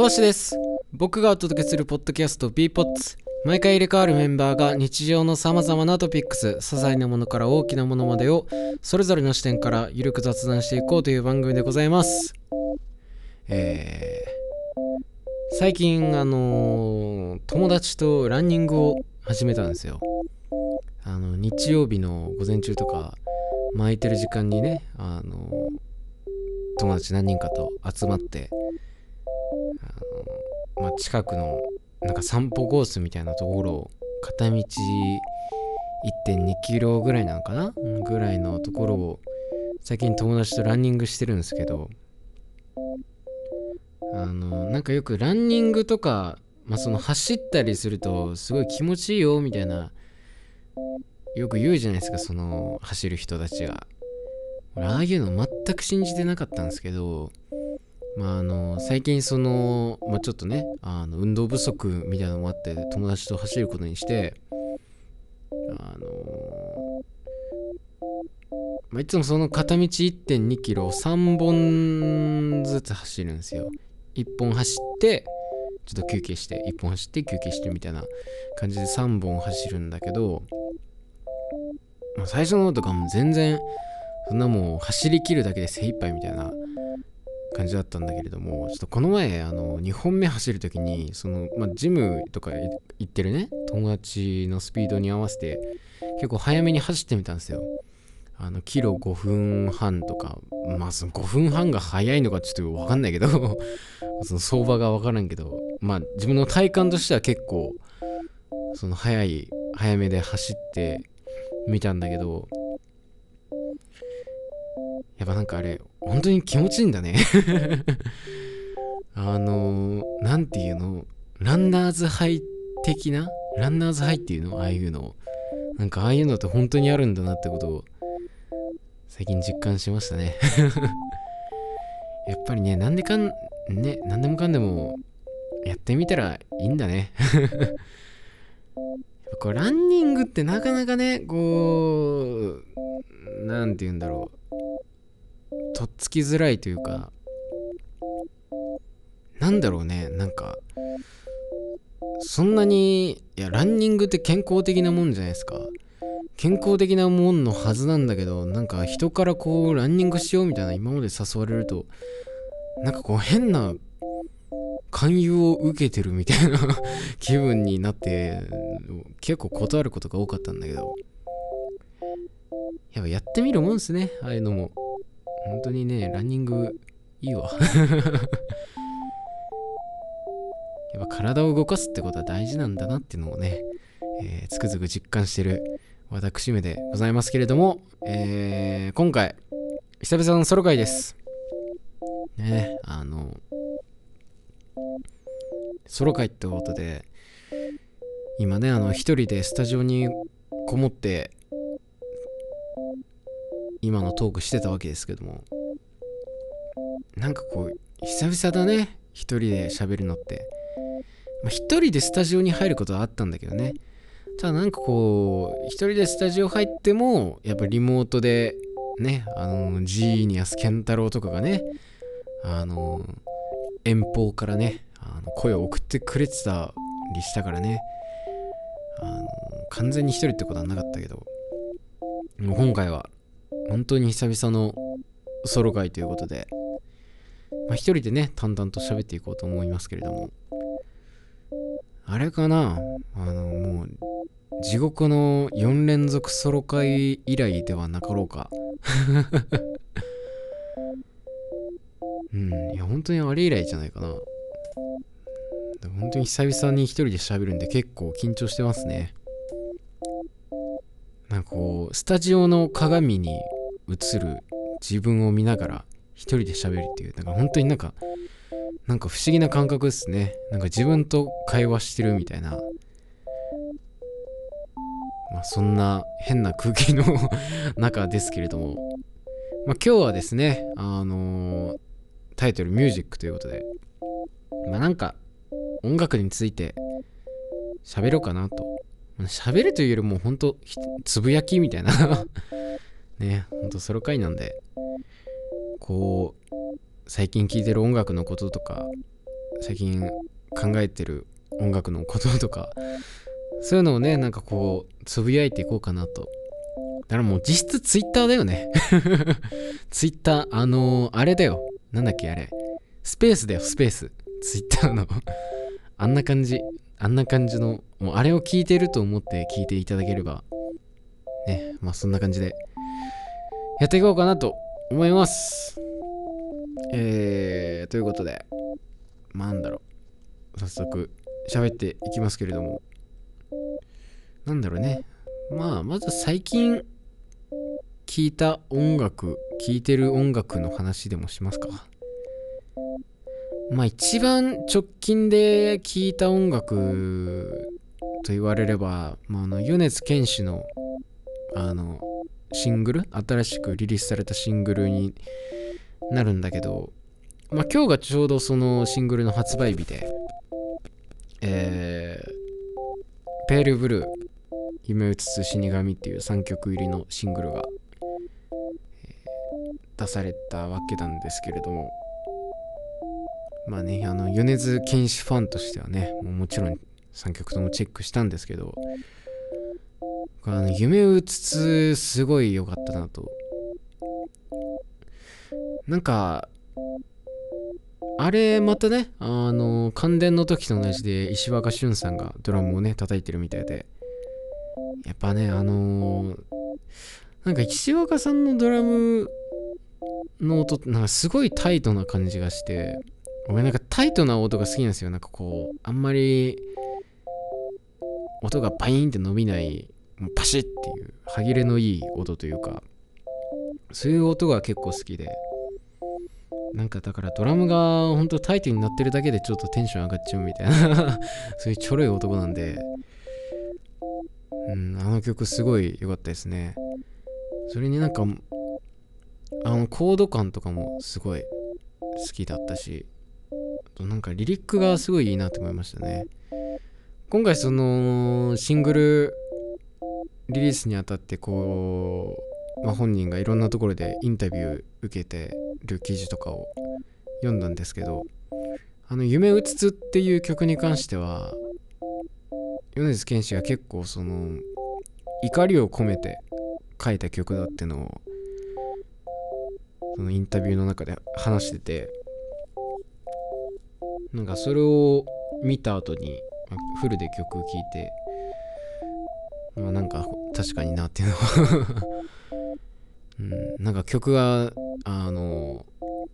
講です。僕がお届けするポッドキャスト b ポッツ。毎回入れ替わるメンバーが日常のさまざまなトピックス些細なものから大きなものまでをそれぞれの視点からゆるく雑談していこうという番組でございます。えー、最近あのー、友達とランニングを始めたんですよ。あの日曜日の午前中とか巻いてる時間にねあの友達何人かと集まってあの、まあ、近くのなんか散歩コースみたいなところを片道1.2キロぐらいなのかな？ぐらいのところを最近友達とランニングしてるんですけど。あのなんかよくランニングとか、まあ、その走ったりするとすごい気持ちいいよみたいなよく言うじゃないですかその走る人たちが。俺ああいうの全く信じてなかったんですけど。まああの最近その、まあ、ちょっとねあの運動不足みたいなのもあって友達と走ることにしてあのまあ、いつもその片道1 2キロを3本ずつ走るんですよ。1本走ってちょっと休憩して1本走って休憩してみたいな感じで3本走るんだけど、まあ、最初のとかも全然そんなもう走りきるだけで精一杯みたいな感じだったんだけれどもちょっとこの前あの2本目走る時にその、まあ、ジムとか行ってるね友達のスピードに合わせて結構早めに走ってみたんですよ。あのキロ5分半とかまあその5分半が早いのかちょっと分かんないけど その相場が分からんけどまあ自分の体感としては結構その早い早めで走ってみたんだけどやっぱなんかあれ本当に気持ちいいんだね。あの何て言うの？ランナーズハイ的な？ランナーズハイっていうの？ああいうの。なんかああいうのって本当にあるんだなってことを最近実感しましたね。やっぱりねなんでかんね何でもかんでもやってみたらいいんだね。こうランニングってなかなかねこう何て言うんだろう。とっつきづらいというかなんだろうねなんかそんなにいやランニングって健康的なもんじゃないですか。健康的なもんのはずなんだけどなんか人からこうランニングしようみたいな今まで誘われるとなんかこう変な勧誘を受けてるみたいな 気分になって結構断ることが多かったんだけど。やっぱやってみるもんですねああいうのも。本当にね、ランニングいいわ。やっぱ体を動かすってことは大事なんだなっていうのをね、えー、つくづく実感してる私めでございますけれども、えー、今回、久々のソロ回です。ね、あの、ソロ回ってことで、今ね、あの、一人でスタジオにこもって今のトークしてたわけですけども。なんかこう久々だね。一人で喋るのって。まあ、一人でスタジオに入ることはあったんだけどね。ただなんかこう一人でスタジオ入ってもやっぱリモートでねあのジーニアス健太郎とかがねあの遠方からねあの声を送ってくれてたりしたからね。あの完全に一人ってことはなかったけど。今回は本当に久々のソロ会ということで、まあ、一人でね、淡々と喋っていこうと思いますけれども、あれかな？あの、もう、地獄の4連続ソロ会以来ではなかろうか。うん、いや、本当にあれ以来じゃないかな。本当に久々に一人で喋るんで結構緊張してますね。なんかこう、スタジオの鏡に映る自分を見ながら一人で喋るっていう、なんか本当になんか、なんか不思議な感覚ですね。なんか自分と会話してるみたいな。まあそんな変な空気の 中ですけれども。まあ今日はですね、あのー、タイトルミュージックということで、まあなんか音楽について喋ろうかなと。喋るというよりも本当つぶやきみたいな。ね、ほんとソロ回なんで、こう、最近聴いてる音楽のこととか、最近考えてる音楽のこととかそういうのをねなんかこうつぶやいていこうかなと。だからもう実質ツイッターだよね。ツイッターあのー、あれだよ。なんだっけあれ。スペースだよスペース。ツイッターの。あんな感じ。あんな感じのもうあれを聞いてると思って聞いていただければねまあそんな感じでやっていこうかなと思います。えー、ということでなんだろう。早速喋っていきますけれども。なんだろうね。まあまず最近聴いた音楽聴いてる音楽の話でもしますか。まあ一番直近で聴いた音楽と言われれば、まあ、あの米津玄師のあのシングル新しくリリースされたシングルになるんだけど、まあ、今日がちょうどそのシングルの発売日で、えー、ペールブルー夢うつつ死神っていう3曲入りのシングルが、えー、出されたわけなんですけれどもまあねあの米津玄師ファンとしてはねもちろん3曲ともチェックしたんですけどあの夢うつつすごい良かったなと。なんかあれまたねあの感電の時と同じで石若俊さんがドラムをね叩いてるみたいで。やっぱね、あのー、なんか石若さんのドラムの音ってなんかすごいタイトな感じがして、俺なんかタイトな音が好きなんですよ。なんかこう、あんまり音がパインって伸びない、パシッっていう歯切れのいい音というか、そういう音が結構好きで、なんかだからドラムが本当タイトになってるだけでちょっとテンション上がっちゃうみたいな そういうちょろい男なんで、うん、あの曲すごい良かったですね。それになんか、あのコード感とかもすごい好きだったし、なんかリリックがすごいいいなと思いましたね。今回そのシングルリリースにあたってこう、まあ、本人がいろんなところでインタビュー受けてる記事とかを読んだんですけどあの「夢うつつ」っていう曲に関しては米津玄師が結構その怒りを込めて書いた曲だってのをそのインタビューの中で話しててなんかそれを見た後にフルで曲聴いてまあなんか確かになっていうのは。うん、なんか曲があの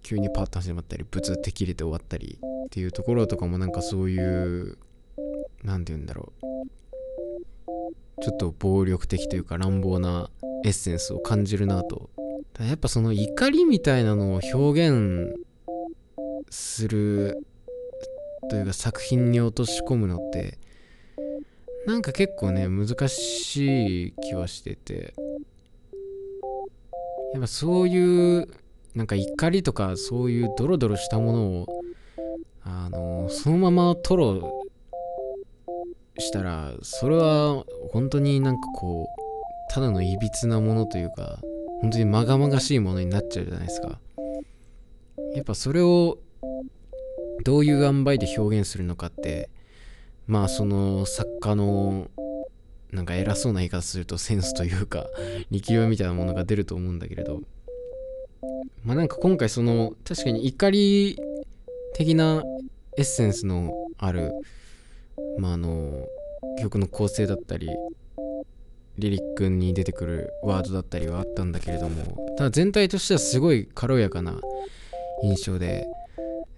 急にパッと始まったりブツって切れて終わったりっていうところとかもなんかそういう何て言うんだろう。ちょっと暴力的というか乱暴なエッセンスを感じるなと。やっぱその怒りみたいなのを表現するというか作品に落とし込むのってなんか結構ね難しい気はしてて。やっぱそういうなんか怒りとかそういうドロドロしたものをあのそのまま吐露したらそれは本当になんかこうただのいびつなものというか本当にまがまがしいものになっちゃうじゃないですか。やっぱそれをどういう塩梅で表現するのかってまあその作家のなんか偉そうな言い方するとセンスというか 力量みたいなものが出ると思うんだけれどまあなんか今回その確かに怒り的なエッセンスのあるまああの曲の構成だったりリリックに出てくるワードだったりはあったんだけれどもただ全体としてはすごい軽やかな印象で、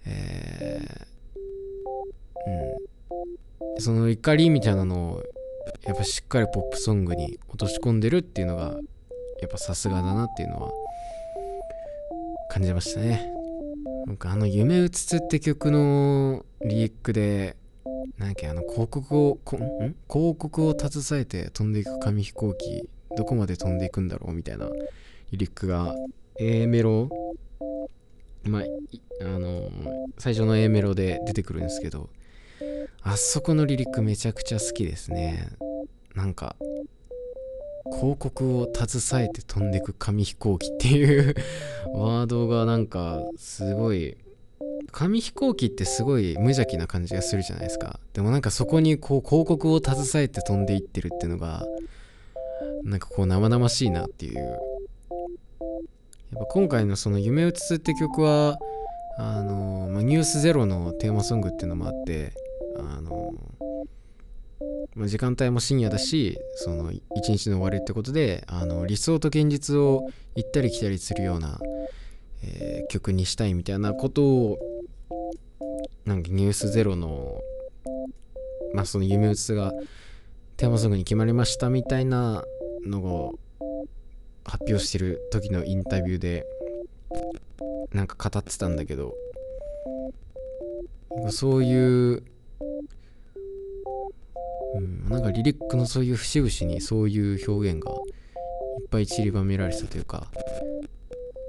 えー、うん、その怒りみたいなのをやっぱしっかりポップソングに落とし込んでるっていうのがやっぱさすがだなっていうのは感じましたね。なんかあの「夢うつつ」って曲のリリックでなんかあの広告をん？広告を携えて飛んでいく紙飛行機どこまで飛んでいくんだろうみたいなリリックが A メロまああの最初の A メロで出てくるんですけどあそこのリリックめちゃくちゃ好きですね。なんか広告を携えて飛んでく紙飛行機っていう ワードがなんかすごい紙飛行機ってすごい無邪気な感じがするじゃないですか。でもなんかそこにこう広告を携えて飛んでいってるっていうのがなんかこう生々しいなっていうやっぱ今回のその「夢うつつ」って曲はあの、まあ、ニュースゼロのテーマソングっていうのもあってあの、ま、時間帯も深夜だしその一日の終わりってことであの理想と現実を行ったり来たりするような、えー、曲にしたいみたいなことをなんかニュースゼロのまあその夢うつがテーマソングに決まりましたみたいなのを発表してる時のインタビューでなんか語ってたんだけどそういう、うん、なんかリリックのそういう節々にそういう表現がいっぱい散りばめられてたというか、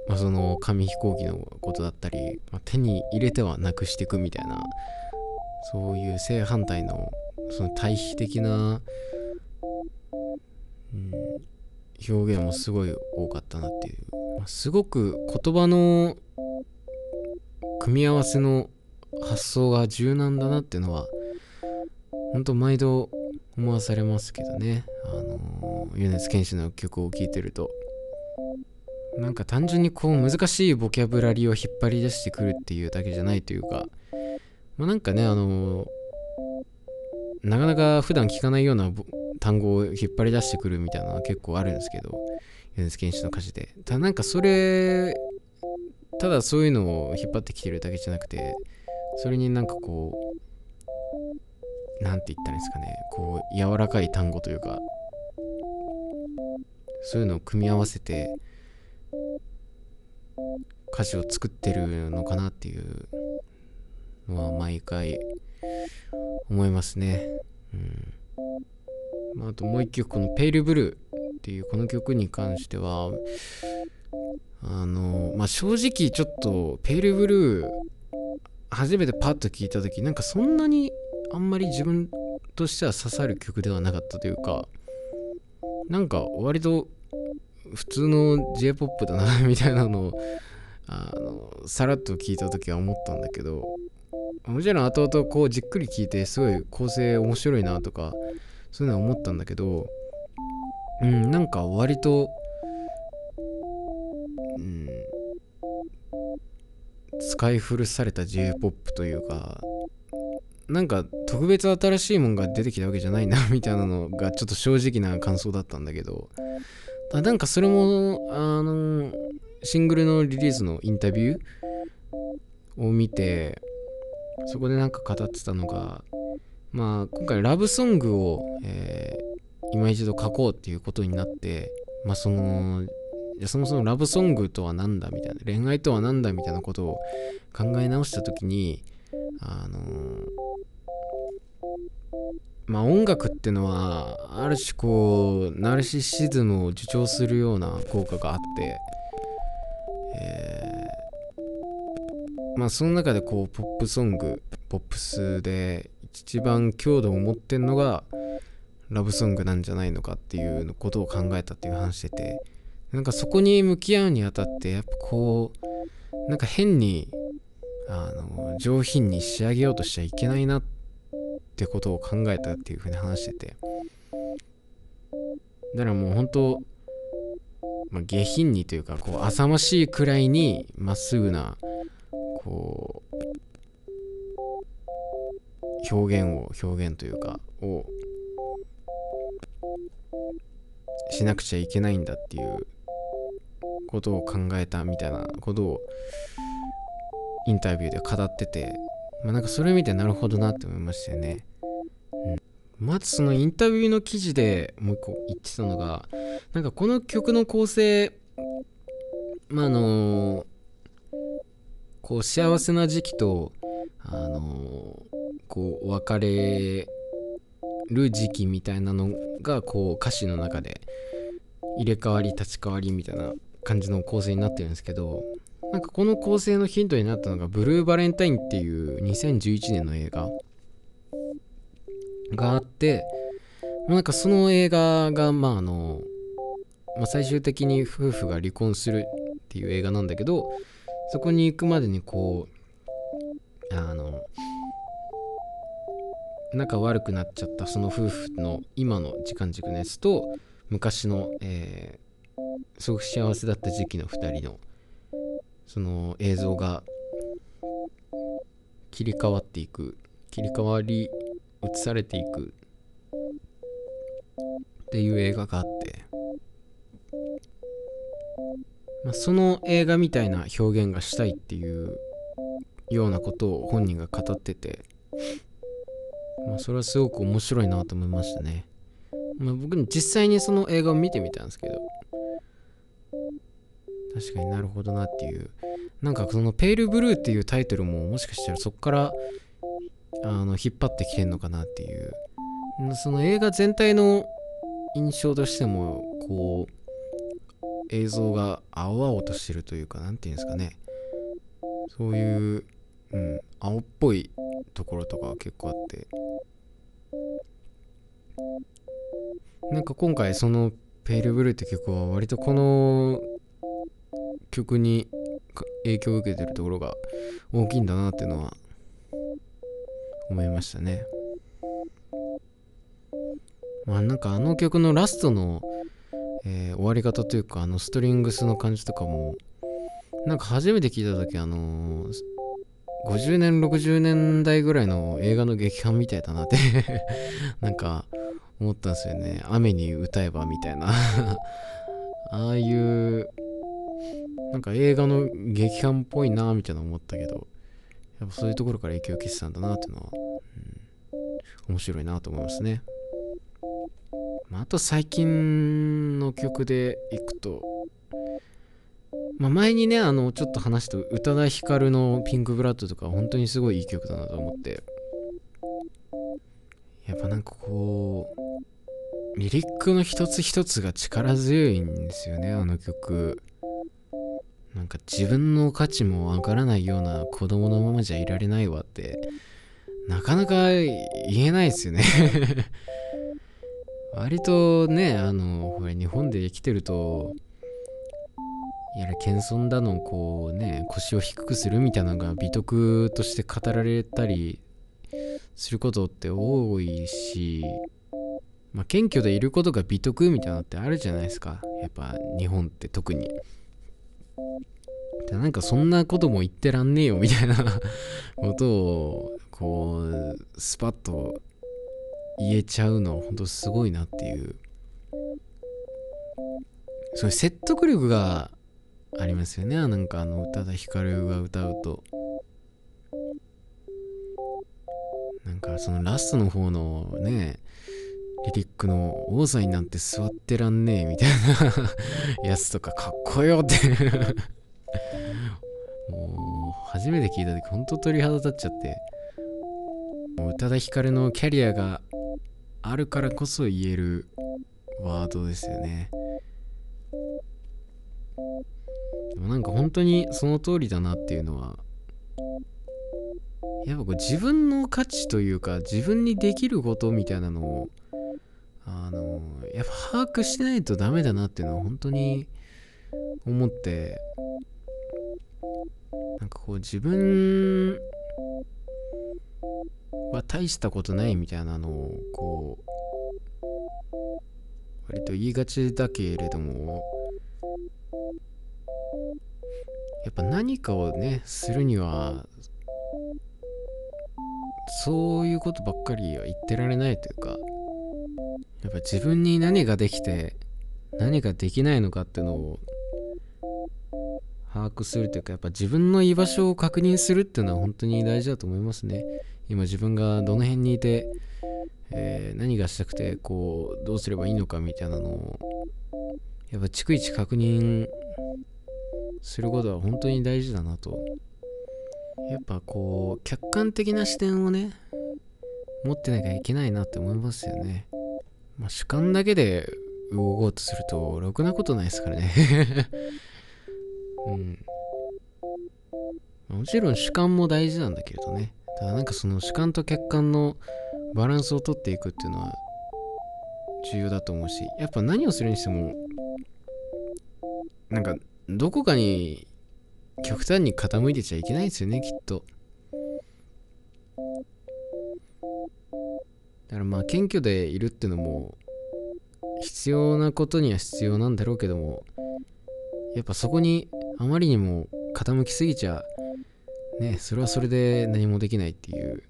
まあ、その紙飛行機のことだったり、まあ、手に入れてはなくしていくみたいなそういう正反対のその対比的な、うん、表現もすごい多かったなっていう、まあ、すごく言葉の組み合わせの発想が柔軟だなっていうのは本当毎度思わされますけどね。あの米津玄師の曲を聴いてると。なんか単純にこう難しいボキャブラリーを引っ張り出してくるっていうだけじゃないというか。まあなんかねあのなかなか普段聞かないような単語を引っ張り出してくるみたいなのは結構あるんですけど米津玄師の歌詞で。ただなんかそれただそういうのを引っ張ってきてるだけじゃなくてそれになんかこう何て言ったらいいんですかね。こう柔らかい単語というかそういうのを組み合わせて歌詞を作ってるのかなっていうのは毎回思いますね。うん。まあ、あともう一曲この「ペイルブルー」っていうこの曲に関してはあのまあ正直ちょっと「ペイルブルー」初めてパッと聴いた時なんかそんなにあんまり自分としては刺さる曲ではなかったというかなんか割と普通の J-POP だなみたいなのをあのさらっと聞いた時は思ったんだけどもちろん後々こうじっくり聞いてすごい構成面白いなとかそういうのは思ったんだけどうんなんか割とうん使い古された J-POP というかなんか特別新しいもんが出てきたわけじゃないな みたいなのがちょっと正直な感想だったんだけどなんかそれもあのシングルのリリースのインタビューを見てそこでなんか語ってたのがまあ今回ラブソングを、えー、今一度書こうっていうことになってまあそのじゃそもそもラブソングとは何だみたいな恋愛とは何だみたいなことを考え直した時にあのー、まあ音楽ってのはある種こうナルシシズムを助長するような効果があってえー、まあその中でこうポップソングポップスで一番強度を持ってんのがラブソングなんじゃないのかっていうことを考えたっていう話しててなんかそこに向き合うにあたってやっぱこうなんか変にあの上品に仕上げようとしちゃいけないなってことを考えたっていうふうに話しててだからもう本当まあ、下品にというかこう浅ましいくらいにまっすぐなこう表現を表現というかをしなくちゃいけないんだっていうことを考えたみたいなことをインタビューで語ってて、まあ、なんかそれ見てなるほどなって思いましたよね。うん、まずそのインタビューの記事でもう一個言ってたのがなんかこの曲の構成まああのこう幸せな時期とあのこう別れる時期みたいなのがこう歌詞の中で入れ替わり立ち替わりみたいな感じの構成になってるんですけどなんかこの構成のヒントになったのがブルーバレンタインっていう2011年の映画があってなんかその映画がまああの、まあ、最終的に夫婦が離婚するっていう映画なんだけどそこに行くまでにこうあの仲悪くなっちゃったその夫婦の今の時間軸のやつと昔の、えー、すごく幸せだった時期の2人のその映像が切り替わっていく切り替わり映されていくっていう映画があって、まあ、その映画みたいな表現がしたいっていうようなことを本人が語ってて、まあ、それはすごく面白いなと思いましたね、まあ、僕実際にその映画を見てみたんですけど。確かになるほどなっていう。なんかその「ペールブルー」っていうタイトルももしかしたらそこからあの引っ張ってきてんのかなっていう。その映画全体の印象としてもこう映像が青々としてるというか何て言うんですかね。そういう、うん、青っぽいところとか結構あってなんか今回その「ペールブルー」って曲は割とこの曲に影響を受けてるところが大きいんだなっていうのは思いましたね。まあなんかあの曲のラストの、えー、終わり方というかあのストリングスの感じとかもなんか初めて聞いた時あのー、50年60年代ぐらいの映画の劇版みたいだなって なんか思ったんですよね雨に歌えばみたいな ああいうなんか映画の劇版っぽいなみたいな思ったけどやっぱそういうところから影響を受けてたんだなっていうのは、うん、面白いなと思いますね。まあ、あと最近の曲でいくと、まあ、前にね、あの、ちょっと話した宇多田ヒカルのピンクブラッドとか本当にすごいいい曲だなと思って、やっぱなんかこう、リリックの一つ一つが力強いんですよね、あの曲。なんか自分の価値もわからないような子供のままじゃいられないわって、なかなか言えないですよね 割とね、あの、ほら、日本で生きてると、やら謙遜だの、こうね、腰を低くするみたいなのが美徳として語られたりすることって多いし、まあ、謙虚でいることが美徳みたいなのってあるじゃないですか。やっぱ日本って特に。でなんかそんなことも言ってらんねえよみたいな ことをこうスパッと言えちゃうのは本当すごいなっていうそういう説得力がありますよね。なんかあの宇多田ヒカルが歌うと。なんかそのラストの方のねリリックの王座になんて座ってらんねえみたいな やつとかかっこよって。もう初めて聞いた時ほんと鳥肌立っちゃって。もう宇多田ヒカルのキャリアがあるからこそ言えるワードですよね。でもなんか本当にその通りだなっていうのはやっぱこう自分の価値というか自分にできることみたいなのをあのやっぱ把握しないとダメだなっていうのは本当に思ってなんかこう自分は大したことないみたいなのをこう割と言いがちだけれどもやっぱ何かをねするにはそういうことばっかりは言ってられないというかやっぱ自分に何ができて何ができないのかっていうのを把握するというかやっぱ自分の居場所を確認するっていうのは本当に大事だと思いますね。今自分がどの辺にいて、えー、何がしたくてこうどうすればいいのかみたいなのをやっぱ逐一確認することは本当に大事だなと。やっぱこう客観的な視点をね持ってなきゃいけないなって思いますよね。まあ主観だけで動こうとするとろくなことないですからね。うん。もちろん主観も大事なんだけれどね。ただなんかその主観と客観のバランスをとっていくっていうのは重要だと思うしやっぱ何をするにしてもなんかどこかに極端に傾いてちゃいけないですよねきっと。だからまあ謙虚でいるってのも必要なことには必要なんだろうけどもやっぱそこにあまりにも傾きすぎちゃねそれはそれで何もできないっていう。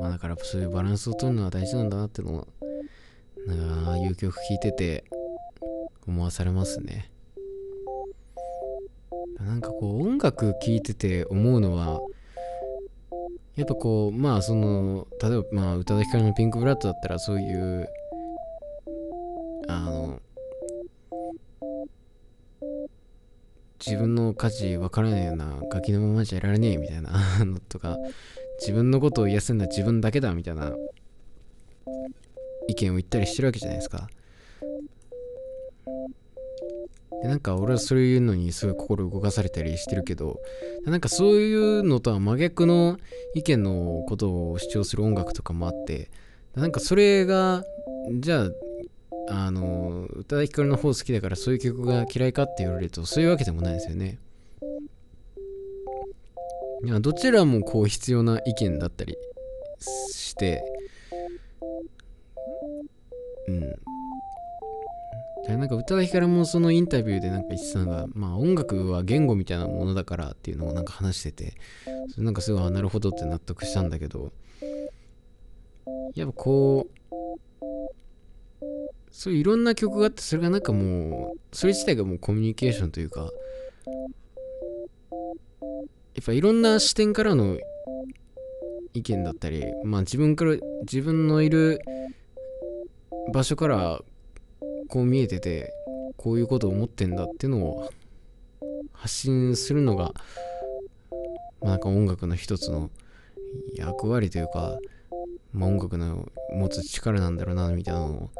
まあだからそういうバランスを取るのは大事なんだなってのはなんかああいう曲聴いてて思わされますねなんかこう音楽聴いてて思うのはやっぱこうまあその例えばまあ宇多田ヒカルのピンクブラッドだったらそういうあの自分の価値分からないようなガキのままじゃいられねえみたいなのとか自分のことを癒すんだ自分だけだみたいな見を言ったりしてるわけじゃないですか。でなんか俺はそういうのにすごい心動かされたりしてるけどなんかそういうのとは真逆の意見のことを主張する音楽とかもあってなんかそれがじゃああの宇多田ヒカルの方好きだからそういう曲が嫌いかって言われるとそういうわけでもないですよね。いやどちらもこう必要な意見だったりしてでなんか宇多田ヒカルもそのインタビューでなんか言ってたのが、まあ音楽は言語みたいなものだからっていうのをなんか話してて、それなんかすごい、なるほどって納得したんだけど、やっぱこう、そういういろんな曲があって、それがなんかもう、それ自体がもうコミュニケーションというか、やっぱいろんな視点からの意見だったり、まあ自分から、自分のいる場所からこう見えててこういうことを思ってんだっていうのを発信するのが、まあ、なんか音楽の一つの役割というか、まあ、音楽の持つ力なんだろうなみたいなのを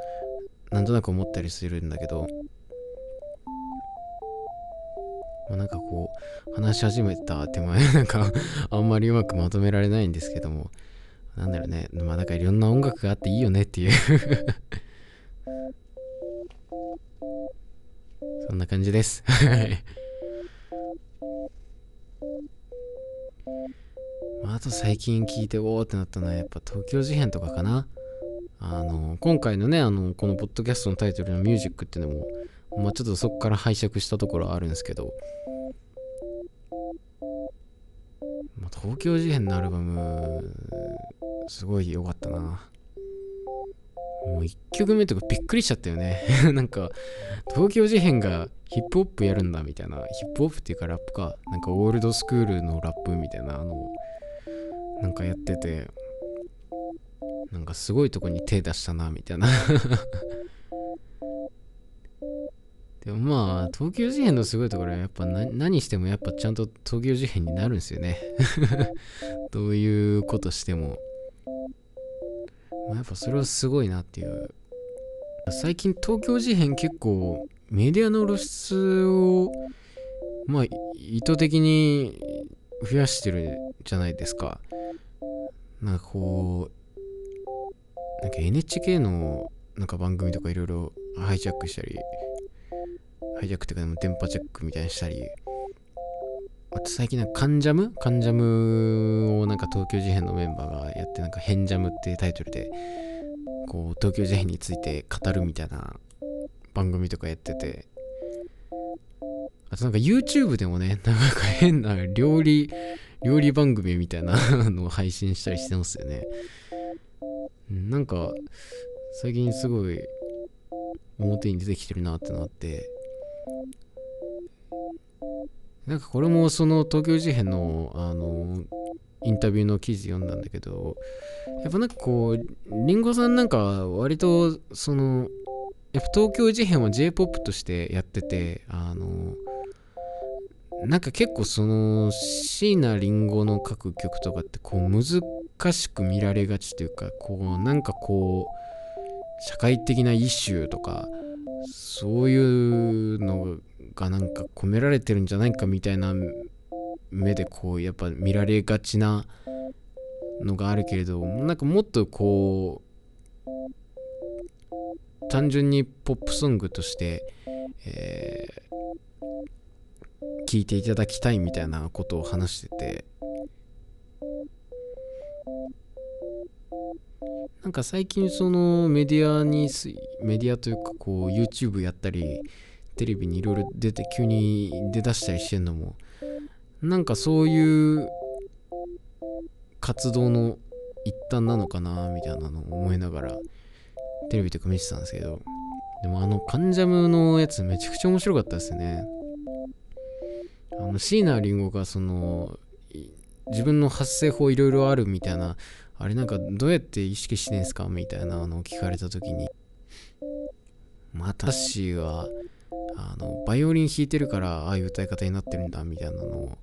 なんとなく思ったりするんだけど、まあ、なんかこう話し始めた手前 なんかあんまりうまくまとめられないんですけどもなんだろうね。まあなんかいろんな音楽があっていいよねっていう。そんな感じです。あと最近聞いておーってなったのはやっぱ東京事変とかかな。あの、今回のね、あの、このポッドキャストのタイトルのミュージックっていうのも、まあちょっとそこから拝借したところはあるんですけど、まあ、東京事変のアルバム、すごい良かったな。もう1曲目とかびっくりしちゃったよね。なんか、東京事変がヒップホップやるんだみたいな、ヒップホップっていうかラップか、なんかオールドスクールのラップみたいなあのなんかやってて、なんかすごいとこに手出したな、みたいな。でもまあ、東京事変のすごいところはやっぱ何してもやっぱちゃんと東京事変になるんですよね。どういうことしても。まあ、やっぱそれはすごいなっていう。最近東京事変結構メディアの露出をまあ意図的に増やしてるじゃないですか。なんかこう、なんか NHK のなんか番組とかいろいろハイジャックしたり、ハイジャックっていうか電波チェックみたいにしたり、あと最近なんかカンジャム？カンジャムをなんか東京事変のメンバーがやってなんか変ジャムっていうタイトルでこう東京事変について語るみたいな番組とかやっててあとなんか YouTube でもねなんか変な料理料理番組みたいなのを配信したりしてますよね。なんか最近すごい表に出てきてるなってなって。なんかこれもその東京事変のあのインタビューの記事読んだんだけどやっぱなんかこうりんごさんなんか割とそのやっぱ東京事変は J-POP としてやっててあのなんか結構その椎名林檎の書く曲とかってこう難しく見られがちというかこうなんかこう社会的なイシューとかそういうのがなんか込められてるんじゃないかみたいな目でこうやっぱ見られがちなのがあるけれどなんかもっとこう単純にポップソングとして、えー、聞いていただきたいみたいなことを話しててなんか最近そのメディアにメディアというかこう YouTube やったりテレビにいろいろ出て急に出だしたりしてんのもなんかそういう活動の一端なのかなみたいなのを思いながらテレビとか見てたんですけど。でもあのカンジャムのやつめちゃくちゃ面白かったですね。あの椎名林檎がその自分の発声法いろいろあるみたいなあれなんかどうやって意識してんすかみたいなのを聞かれた時に。まあ私はあのバイオリン弾いてるからああいう歌い方になってるんだみたいなのを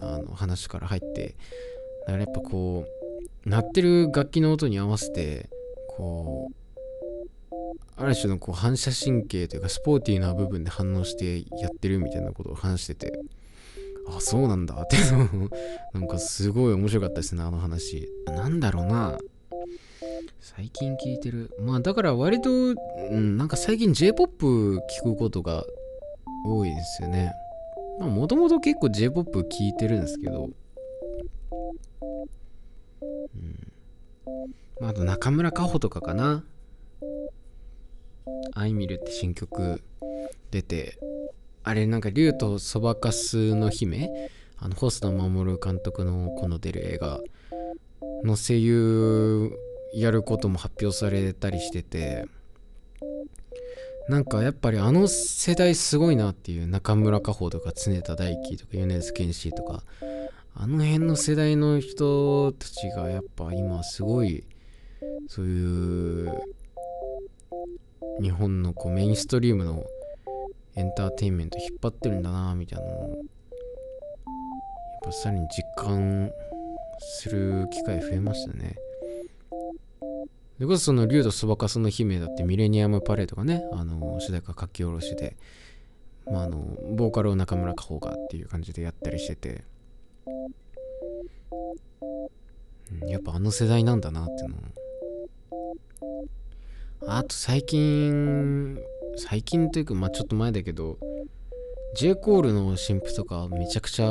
あの話から入ってだからやっぱこう鳴ってる楽器の音に合わせてこうある種のこう反射神経というかスポーティーな部分で反応してやってるみたいなことを話しててあそうなんだって なんかすごい面白かったですねあの話。なんだろうな。最近聞いてる。まあだから割と、うん、なんか最近 J-POP 聞くことが多いですよね。まあもともと結構 J-POP 聞いてるんですけど。うん。まあ、あと中村佳穂とかかな「アイミル」って新曲出てあれなんか竜とそばかすの姫あの細田守監督のこの出る映画の声優やることも発表されたりしててなんかやっぱりあの世代すごいなっていう中村佳穂とか常田大輝とか米津玄師とかあの辺の世代の人たちがやっぱ今すごいそういう日本のこうメインストリームのエンターテインメント引っ張ってるんだなみたいなのをやっぱさらに実感する機会増えましたね。でこそその竜とそばかすの姫だってミレニアムパレードがね、あの主題歌書き下ろしで、まあ、あのボーカルを中村佳穂がっていう感じでやったりしてて、やっぱあの世代なんだなっていうのあと最近最近というかまあちょっと前だけど J コールの新譜とかめちゃくちゃ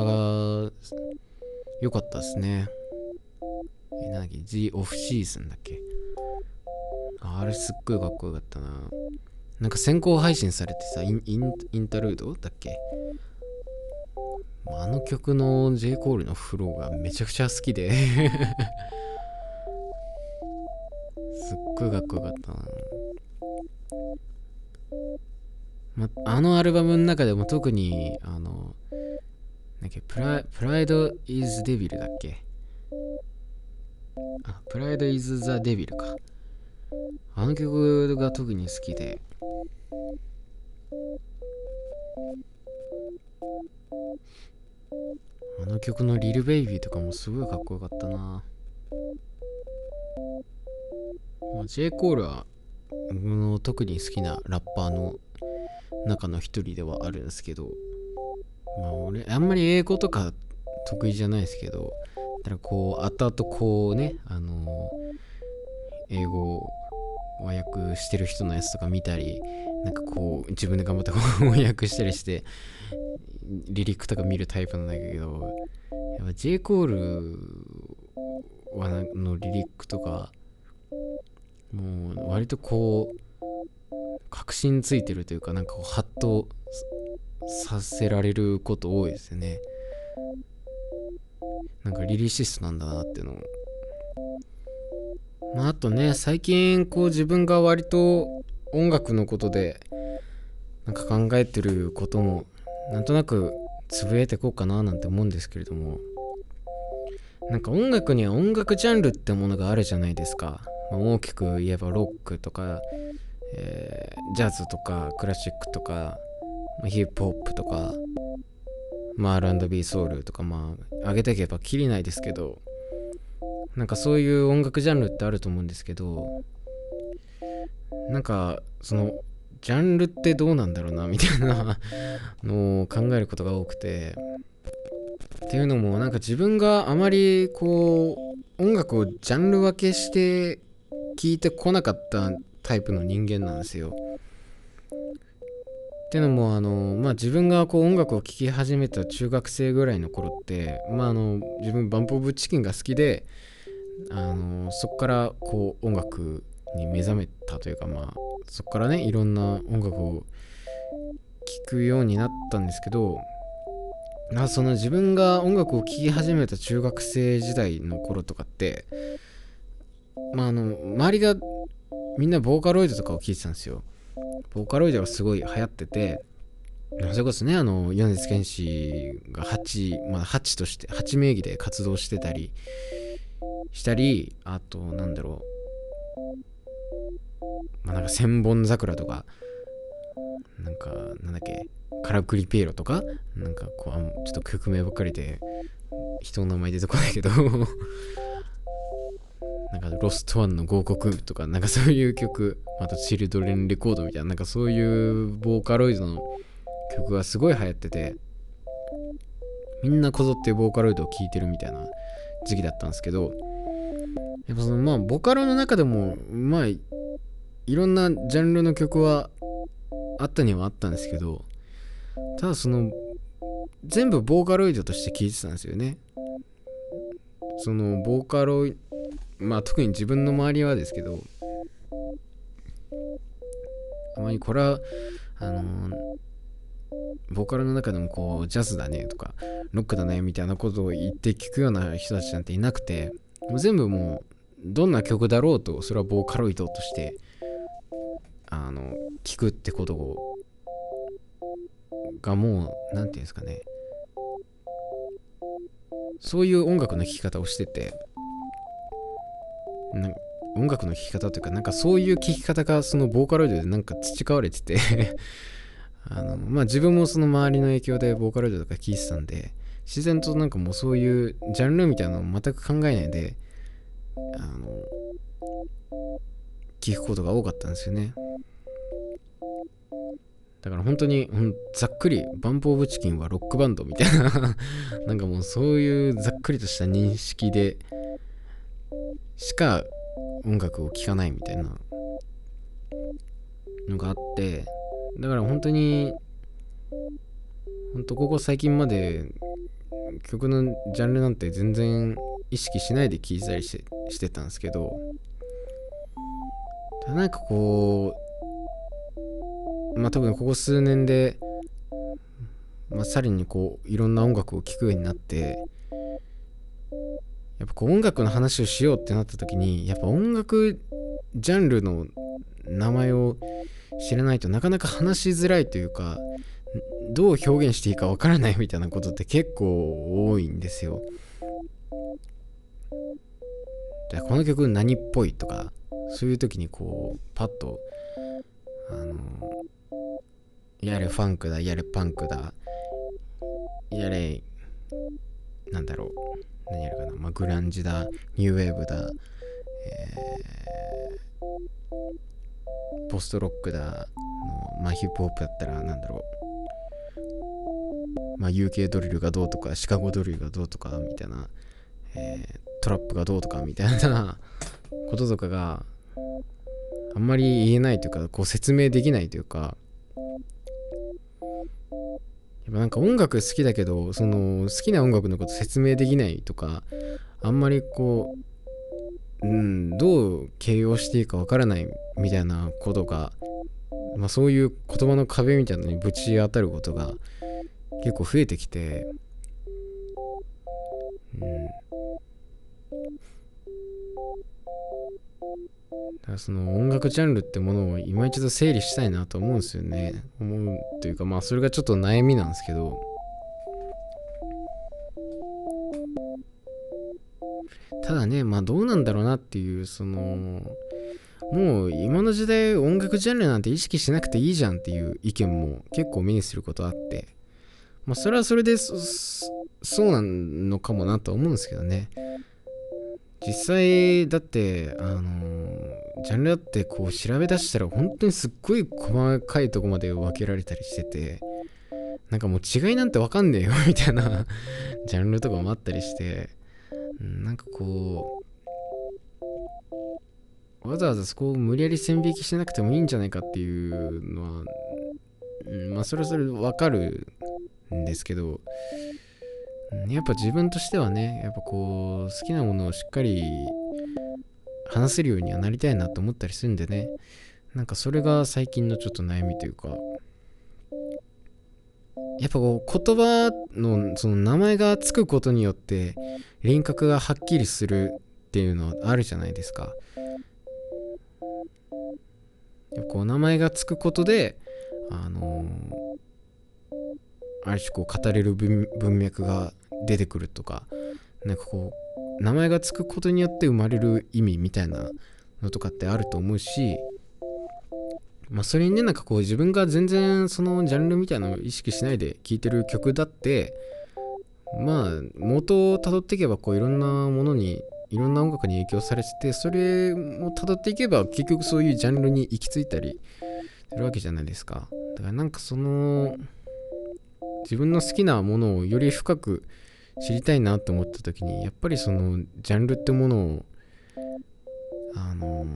良かったですね。えなんだっけ？The Off Season だっけ？あれすっごいかっこよかったな。なんか先行配信されてさインインインタルードだっけ？あの曲の J コールのフローがめちゃくちゃ好きで。すっごいかっこよかったな。ま、あのアルバムの中でも特にあのなんだっけ？プラプライド・イズ・デビルだっけ？あプライド・イズ・ザ・デビルか。あの曲が特に好きであの曲のリル・ベイビーとかもすごいかっこよかったな。まあ、J. コールは僕の特に好きなラッパーの中の一人ではあるんですけど、まあ俺、あんまり英語とか得意じゃないですけど、だからこう、後々こうね、あのー、英語和訳してる人のやつとか見たり、なんかこう、自分で頑張って翻訳したりして、リリックとか見るタイプなんだけど、やっぱ J コールはのリリックとか、もう割とこう、確信ついてるというか、なんかこう、ハッとさせられること多いですよね。なんかリリシストなんだなっていうのを。まあ、あとね、最近こう自分が割と音楽のことでなんか考えてることもなんとなくつぶやいていこうかななんて思うんですけれども。なんか音楽には音楽ジャンルってものがあるじゃないですか、まあ、大きく言えばロックとか、えー、ジャズとかクラシックとか、ヒップホップとか、まあ、R&B ソウルとかまあ上げていけばきりないですけど。なんかそういう音楽ジャンルってあると思うんですけどなんかそのジャンルってどうなんだろうなみたいなのを考えることが多くてっていうのもなんか自分があまりこう音楽をジャンル分けして聞いてこなかったタイプの人間なんですよ。っていうのもあの、まあ、自分がこう音楽を聴き始めた中学生ぐらいの頃って、まあ、あの自分バンプ・オブ・チキンが好きであのそこからこう音楽に目覚めたというかまあそこからねいろんな音楽を聴くようになったんですけどあその自分が音楽を聴き始めた中学生時代の頃とかってまああの周りがみんなボーカロイドとかを聴いてたんですよ。ボーカロイドがすごい流行っててそれこそねあの米津玄師が8、まあ、8として8名義で活動してたりしたりあとなんだろう。まあなんか千本桜とかなんかなんだっけカラクリピエロとかなんかこうちょっと曲名ばっかりで人の名前出てこないけど。なんかロストワンの合国とかなんかそういう曲またチルドレンレコードみたいななんかそういうボーカロイドの曲がすごい流行っててみんなこぞってボーカロイドを聴いてるみたいな時期だったんですけどやっぱそのまあボカロの中でもまあいろんなジャンルの曲はあったにはあったんですけどただその全部ボーカロイドとして聴いてたんですよね。そのボーカロイまあ特に自分の周りはですけどあまりこれはあのボーカルの中でもこうジャズだねとかロックだねみたいなことを言って聞くような人たちなんていなくてもう全部もうどんな曲だろうとそれはボーカロイドとしてあの聞くってことをがもう何て言うんですかね。そういう音楽の聴き方をしててな音楽の聴き方というかなんかそういう聴き方がそのボーカロイドでなんか培われてて あのまあ自分もその周りの影響でボーカロイドとか聴いてたんで自然となんかもうそういうジャンルみたいなのを全く考えないであの聞くことが多かったんですよね。だから本当にざっくりバンプ・オブ・チキンはロックバンドみたいな なんかもうそういうざっくりとした認識でしか音楽を聴かないみたいなのがあってだから本当に本当ここ最近まで曲のジャンルなんて全然意識しないで聴いたりしてしてたんですけどなんかこうまあ多分ここ数年で、まあ、さらにこういろんな音楽を聴くようになってやっぱこう音楽の話をしようってなった時にやっぱ音楽ジャンルの名前を知らないとなかなか話しづらいというかどう表現していいかわからないみたいなことって結構多いんですよ。でこの曲何っぽいとかそういう時にこうパッとあのやれファンクだやれパンクだやれなんだろう何やるかな、まあ、グランジだニューウェーブだ、えー、ポストロックだまあヒップホップだったらなんだろうまあ UK ドリルがどうとかシカゴドリルがどうとかみたいな、えー、トラップがどうとかみたいな こととかがあんまり言えないというかこう説明できないというか。やっぱなんか音楽好きだけどその好きな音楽のこと説明できないとかあんまりこううんどう形容していいかわからないみたいなことがまあそういう言葉の壁みたいなのにぶち当たることが結構増えてきてうん。だからその音楽ジャンルってものを今一度整理したいなと思うんですよね。思うというかまあそれがちょっと悩みなんですけど。ただねまあどうなんだろうなっていうそのもう今の時代音楽ジャンルなんて意識しなくていいじゃんっていう意見も結構目にすることあってまあそれはそれでそうなのかもなと思うんですけどね実際だってあのジャンルだってこう調べ出したら本当にすっごい細かいとこまで分けられたりしててなんかもう違いなんて分かんねえよみたいな ジャンルとかもあったりしてなんかこうわざわざそこを無理やり線引きしなくてもいいんじゃないかっていうのは、まあそれはそれ分かるんですけどやっぱ自分としてはねやっぱこう好きなものをしっかり話せるようにはなりたいなと思ったりするんでねなんかそれが最近のちょっと悩みというかやっぱこう言葉のその名前がつくことによって輪郭がはっきりするっていうのはあるじゃないですか。こう名前がつくことであのー、ある種こう語れる文脈が出てくるとかなんかこう名前がつくことによって生まれる意味みたいなのとかってあると思うしまあそれにねなんかこう自分が全然そのジャンルみたいなのを意識しないで聴いてる曲だってまあ元をたどっていけばこういろんなものにいろんな音楽に影響されててそれをたどっていけば結局そういうジャンルに行き着いたりするわけじゃないですか。だからなんかその自分の好きなものをより深く知りたいなと思った時にやっぱりそのジャンルってものをあの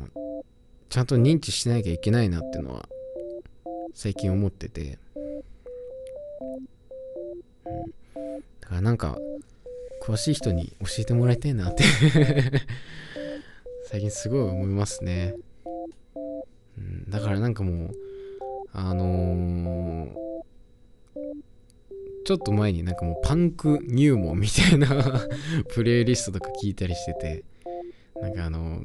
ちゃんと認知しなきゃいけないなっていうのは最近思ってて、うん、だからなんか詳しい人に教えてもらいたいなって 最近すごい思いますね、うん、だからなんかもうあのー、ちょっと前になんかもうパンク入門みたいな プレイリストとか聞いたりしててなんかあの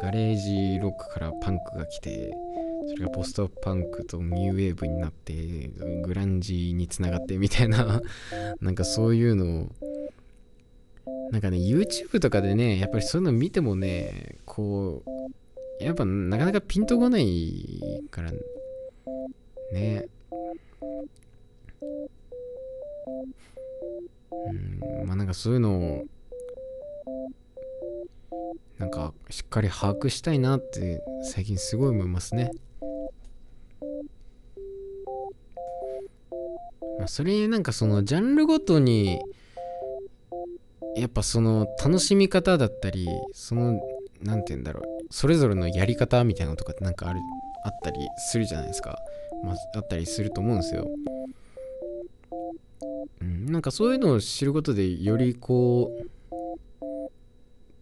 ガレージロックからパンクが来てそれがポストパンクとニューウェーブになってグランジーにつながってみたいな なんかそういうのをなんかね YouTube とかでねやっぱりそういうの見てもねこうやっぱなかなかピンとこないからね。うんまあなんかそういうのをなんかしっかり把握したいなって最近すごい思いますね。まあ、それなんかそのジャンルごとにやっぱその楽しみ方だったりその何て言うんだろうそれぞれのやり方みたいなのとかってなんかあるあったりするじゃないですか、まあ、あったりすると思うんですよ。うん、なんかそういうのを知ることでよりこう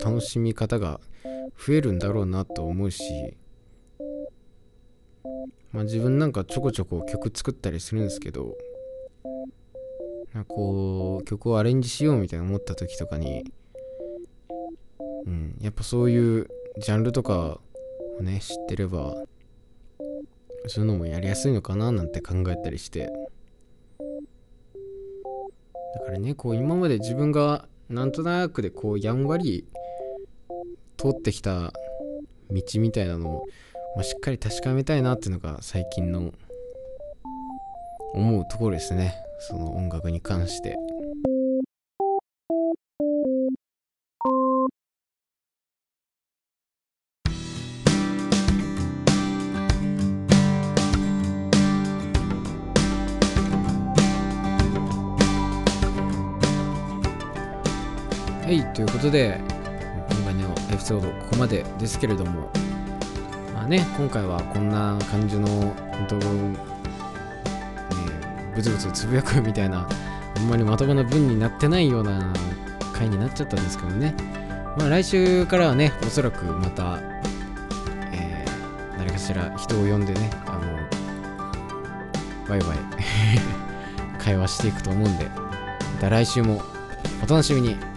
楽しみ方が増えるんだろうなと思うし、まあ、自分なんかちょこちょこ曲作ったりするんですけどなんかこう曲をアレンジしようみたいな思った時とかに、うん、やっぱそういうジャンルとかをね知ってればそういうのもやりやすいのかななんて考えたりしてだからねこう今まで自分がなんとなくでこうやんわり通ってきた道みたいなのを、まあ、しっかり確かめたいなっていうのが最近の思うところですねその音楽に関して。はい、ということで、今回のエピソードここまでですけれどもまあね今回はこんな感じの本当ねブツブツつぶやくみたいなあんまりまともな文になってないような回になっちゃったんですけどね。まあ来週からはねおそらくまた、えー、誰かしら人を呼んでねあのバイバイ 会話していくと思うんでまた来週もお楽しみに。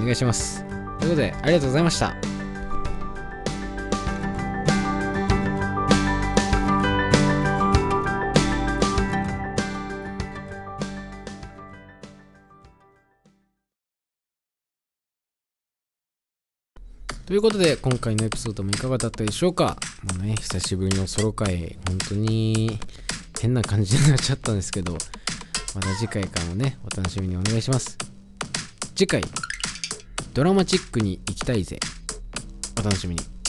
お願いします。ということでありがとうございました。ということで、今回のエピソードもいかがだったでしょうか？もうね、久しぶりのソロ回、本当に変な感じになっちゃったんですけど、また次回からもね、お楽しみにお願いします。次回、ドラマチックに行きたいぜ。お楽しみに。